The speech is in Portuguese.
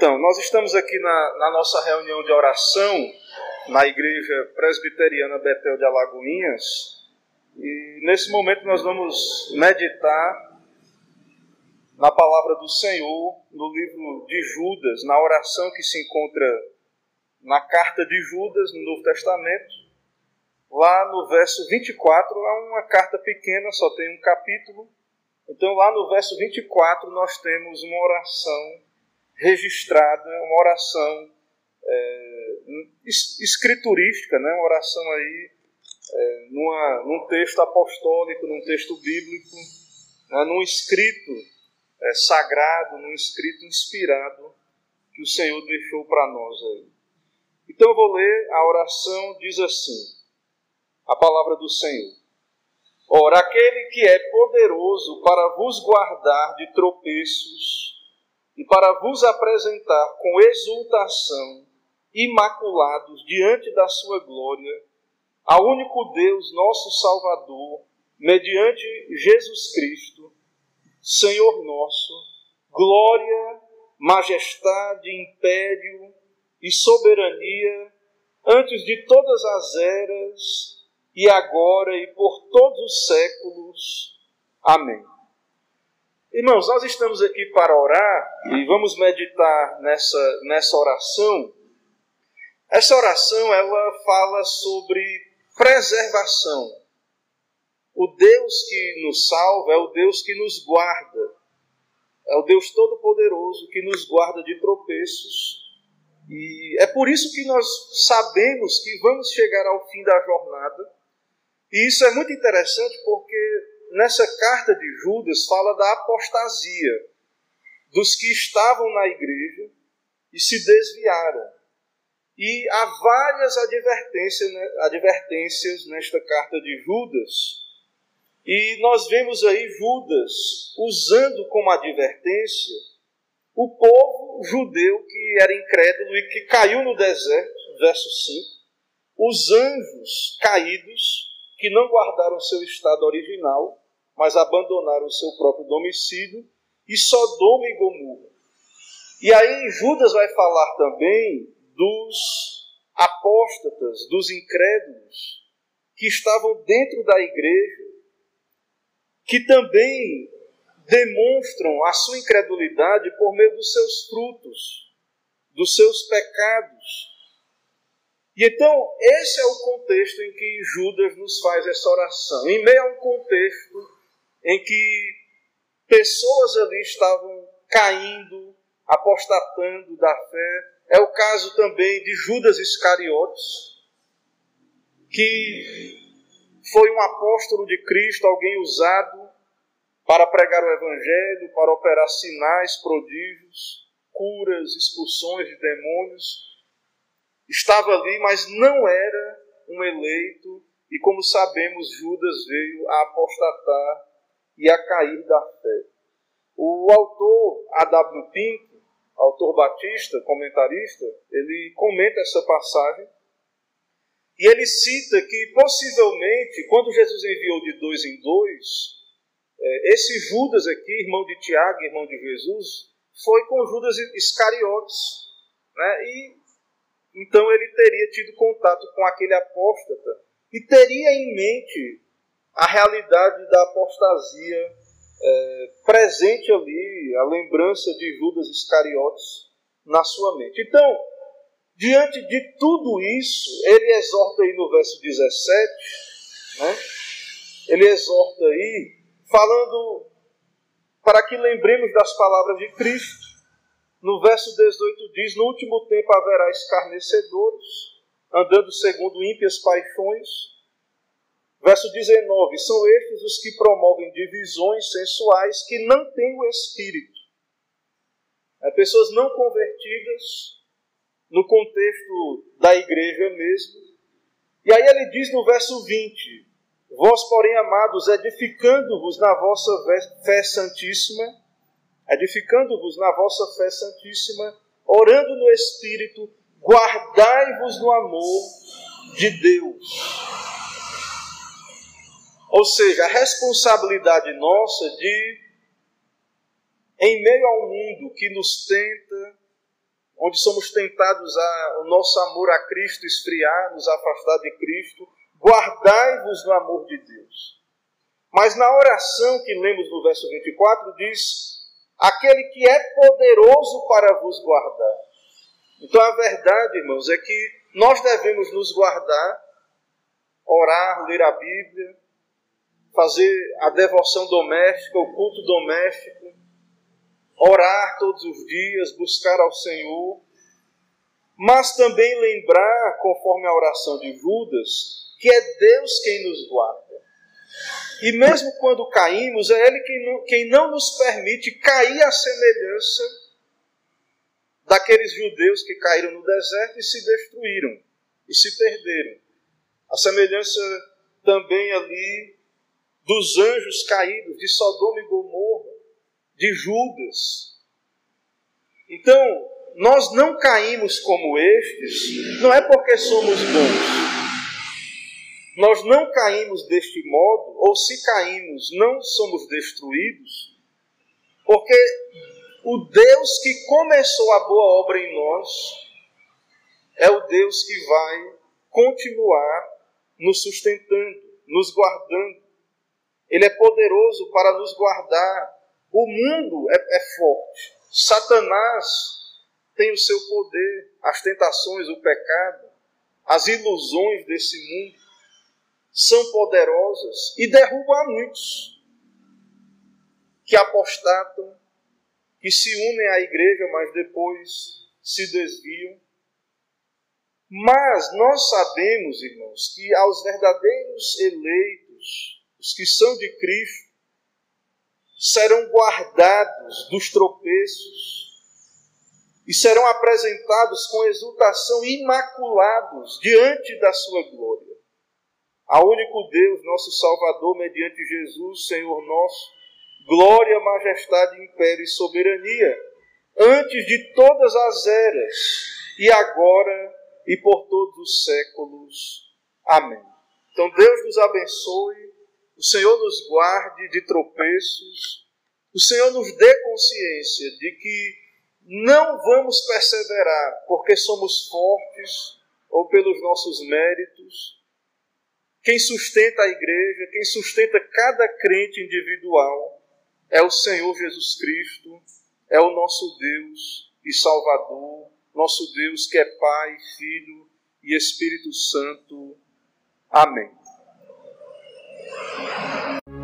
Então, nós estamos aqui na, na, nossa reunião de oração na Igreja Presbiteriana Betel de Alagoinhas e nesse momento nós vamos meditar na palavra do Senhor no livro de Judas, na oração que se encontra na carta de Judas no Novo Testamento. Lá no verso 24, é uma carta pequena, só tem um capítulo. Então, lá no verso 24, nós temos uma oração registrada, uma oração é, escriturística, né? uma oração aí é, numa, num texto apostólico, num texto bíblico, né? num escrito é, sagrado, num escrito inspirado que o Senhor deixou para nós aí. Então eu vou ler a oração, diz assim, a palavra do Senhor. Ora, aquele que é poderoso para vos guardar de tropeços e para vos apresentar com exultação, imaculados diante da sua glória, ao único Deus, nosso Salvador, mediante Jesus Cristo, Senhor nosso, glória, majestade, império e soberania antes de todas as eras e agora e por todos os séculos. Amém. Irmãos, nós estamos aqui para orar e vamos meditar nessa, nessa oração. Essa oração ela fala sobre preservação. O Deus que nos salva é o Deus que nos guarda. É o Deus Todo-Poderoso que nos guarda de tropeços. E é por isso que nós sabemos que vamos chegar ao fim da jornada. E isso é muito interessante porque nessa carta de Judas fala da apostasia dos que estavam na igreja e se desviaram. E há várias advertências, né, advertências nesta carta de Judas. E nós vemos aí Judas usando como advertência o povo judeu que era incrédulo e que caiu no deserto, verso 5, os anjos caídos que não guardaram seu estado original mas abandonaram o seu próprio domicílio, e Sodoma e Gomorra. E aí Judas vai falar também dos apóstatas, dos incrédulos, que estavam dentro da igreja, que também demonstram a sua incredulidade por meio dos seus frutos, dos seus pecados. E então, esse é o contexto em que Judas nos faz essa oração. Em meio a um contexto em que pessoas ali estavam caindo, apostatando da fé. É o caso também de Judas Iscariotes, que foi um apóstolo de Cristo, alguém usado para pregar o Evangelho, para operar sinais, prodígios, curas, expulsões de demônios. Estava ali, mas não era um eleito, e como sabemos, Judas veio a apostatar e a cair da fé. O autor A.W. Pinto, autor batista, comentarista, ele comenta essa passagem e ele cita que possivelmente, quando Jesus enviou de dois em dois, é, esse Judas aqui, irmão de Tiago, irmão de Jesus, foi com Judas Iscariotes. Né? E então ele teria tido contato com aquele apóstata e teria em mente a realidade da apostasia é, presente ali, a lembrança de Judas Iscariotes na sua mente. Então, diante de tudo isso, ele exorta aí no verso 17, né? ele exorta aí, falando para que lembremos das palavras de Cristo. No verso 18 diz: No último tempo haverá escarnecedores, andando segundo ímpias paixões Verso 19: São estes os que promovem divisões sensuais que não têm o Espírito. É, pessoas não convertidas no contexto da igreja mesmo. E aí ele diz no verso 20: Vós, porém, amados, edificando-vos na vossa fé santíssima, edificando-vos na vossa fé santíssima, orando no Espírito, guardai-vos no amor de Deus. Ou seja, a responsabilidade nossa de, em meio a um mundo que nos tenta, onde somos tentados a o nosso amor a Cristo esfriar, nos afastar de Cristo, guardai-vos no amor de Deus. Mas na oração que lemos no verso 24 diz: aquele que é poderoso para vos guardar. Então a verdade, irmãos, é que nós devemos nos guardar, orar, ler a Bíblia, fazer a devoção doméstica, o culto doméstico, orar todos os dias, buscar ao Senhor, mas também lembrar, conforme a oração de Judas, que é Deus quem nos guarda. E mesmo quando caímos, é Ele quem não, quem não nos permite cair à semelhança daqueles judeus que caíram no deserto e se destruíram e se perderam. A semelhança também ali dos anjos caídos de Sodoma e Gomorra, de Judas. Então, nós não caímos como estes, não é porque somos bons. Nós não caímos deste modo, ou se caímos, não somos destruídos, porque o Deus que começou a boa obra em nós é o Deus que vai continuar nos sustentando, nos guardando. Ele é poderoso para nos guardar. O mundo é, é forte. Satanás tem o seu poder, as tentações, o pecado, as ilusões desse mundo são poderosas e derrubam a muitos que apostatam, que se unem à igreja, mas depois se desviam. Mas nós sabemos, irmãos, que aos verdadeiros eleitos, os que são de Cristo, serão guardados dos tropeços e serão apresentados com exultação imaculados diante da sua glória. A único Deus, nosso Salvador, mediante Jesus, Senhor nosso, glória, majestade, império e soberania, antes de todas as eras, e agora e por todos os séculos. Amém. Então Deus nos abençoe, o Senhor nos guarde de tropeços, o Senhor nos dê consciência de que não vamos perseverar porque somos fortes ou pelos nossos méritos, quem sustenta a igreja, quem sustenta cada crente individual é o Senhor Jesus Cristo, é o nosso Deus e Salvador, nosso Deus que é Pai, Filho e Espírito Santo. Amém. Yeah.